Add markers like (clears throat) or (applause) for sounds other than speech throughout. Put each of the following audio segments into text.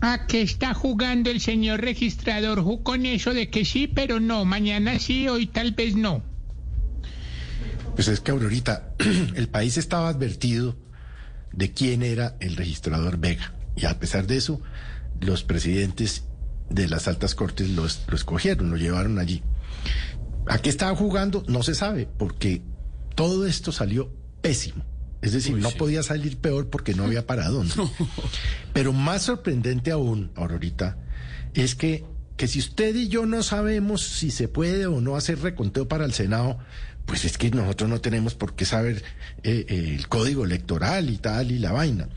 ¿A qué está jugando el señor registrador? Con eso de que sí, pero no. Mañana sí, hoy tal vez no. Pues es que Aurorita, (clears throat) el país estaba advertido de quién era el registrador Vega. Y a pesar de eso, los presidentes de las altas cortes lo, es- lo escogieron, lo llevaron allí. ¿A qué estaba jugando? No se sabe, porque todo esto salió pésimo. Es decir, no podía salir peor porque no había para dónde. (laughs) Pero más sorprendente aún, Aurorita, es que, que si usted y yo no sabemos si se puede o no hacer reconteo para el Senado, pues es que nosotros no tenemos por qué saber eh, eh, el código electoral y tal y la vaina.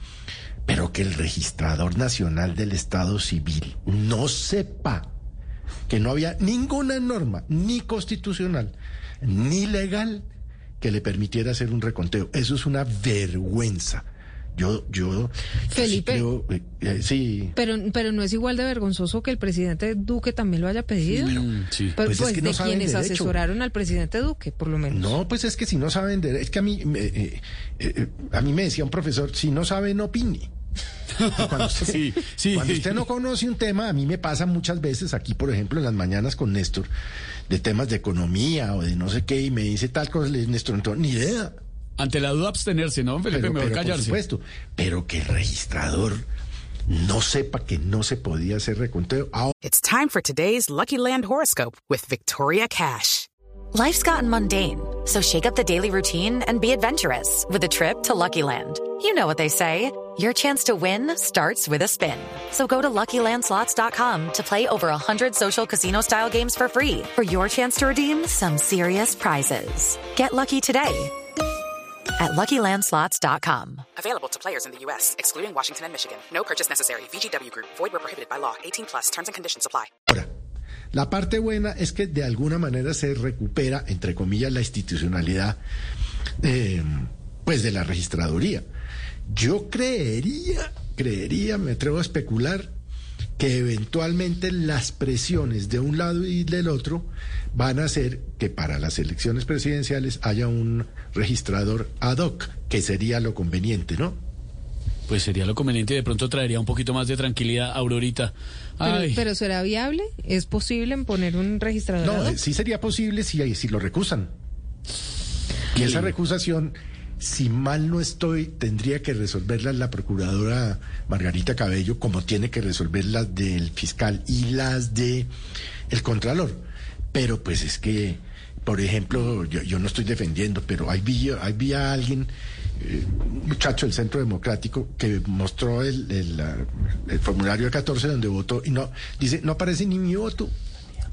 Pero que el registrador nacional del Estado Civil no sepa que no había ninguna norma, ni constitucional, ni legal, que le permitiera hacer un reconteo. Eso es una vergüenza. Yo, yo, sí Felipe. creo, eh, eh, sí. Pero, pero no es igual de vergonzoso que el presidente Duque también lo haya pedido. Sí. Pues, Pues es pues que no de saben quienes derecho. asesoraron al presidente Duque, por lo menos. No, pues es que si no saben, de- es que a mí, me, eh, eh, eh, a mí me decía un profesor, si no sabe, no opine. Cuando usted, Sí, sí. cuando usted no conoce un tema, a mí me pasa muchas veces aquí, por ejemplo, en las mañanas con Néstor, de temas de economía o de no sé qué, y me dice tal cosa, le digo, Néstor, entonces, ni idea. Ante la duda abstenerse, ¿no, Felipe? Pero, Mejor pero, por callarse. supuesto, pero que el registrador no sepa que no se podía hacer reconteo. It's time for today's Lucky Land horoscope with Victoria Cash. Life's gotten mundane, so shake up the daily routine and be adventurous with a trip to Lucky Land. You know what they say. Your chance to win starts with a spin. So go to LuckyLandSlots.com to play over 100 social casino-style games for free for your chance to redeem some serious prizes. Get lucky today at LuckyLandSlots.com. Available to players in the U.S., excluding Washington and Michigan. No purchase necessary. VGW Group, void were prohibited by law. 18 plus terms and conditions apply. Ahora, la parte buena es que de alguna manera se recupera, entre comillas, la institucionalidad eh, pues de la registraduría. Yo creería, creería, me atrevo a especular, que eventualmente las presiones de un lado y del otro van a hacer que para las elecciones presidenciales haya un registrador ad hoc, que sería lo conveniente, ¿no? Pues sería lo conveniente y de pronto traería un poquito más de tranquilidad, Aurorita. Pero, Ay, pero ¿será viable? ¿Es posible poner un registrador? No, ad hoc? sí sería posible si, si lo recusan. Y esa recusación, si mal no estoy, tendría que resolverla la procuradora Margarita Cabello, como tiene que resolver las del fiscal y las de el contralor. Pero pues es que, por ejemplo, yo, no estoy defendiendo, pero ahí vi, ahí vi a alguien, eh, un muchacho del Centro Democrático, que mostró el, el, el formulario 14 donde votó y no, dice, no aparece ni mi voto.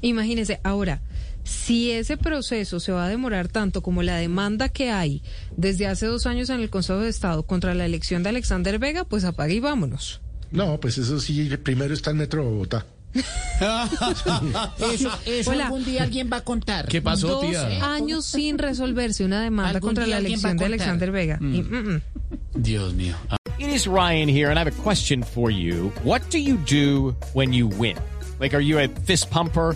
Imagínese, ahora, si ese proceso se va a demorar tanto como la demanda que hay desde hace dos años en el Consejo de Estado contra la elección de Alexander Vega, pues apague y vámonos. No, pues eso sí, primero está el Metro Bogotá. (laughs) Eso, eso Hola. algún día alguien va a contar. ¿Qué pasó, Dos tía? años sin resolverse una demanda contra la elección de. Alexander Vega. Y, mm, mm. Dios mío. It is Ryan here, and I have a question for you. What do you do when you win? Like, are you a fist pumper?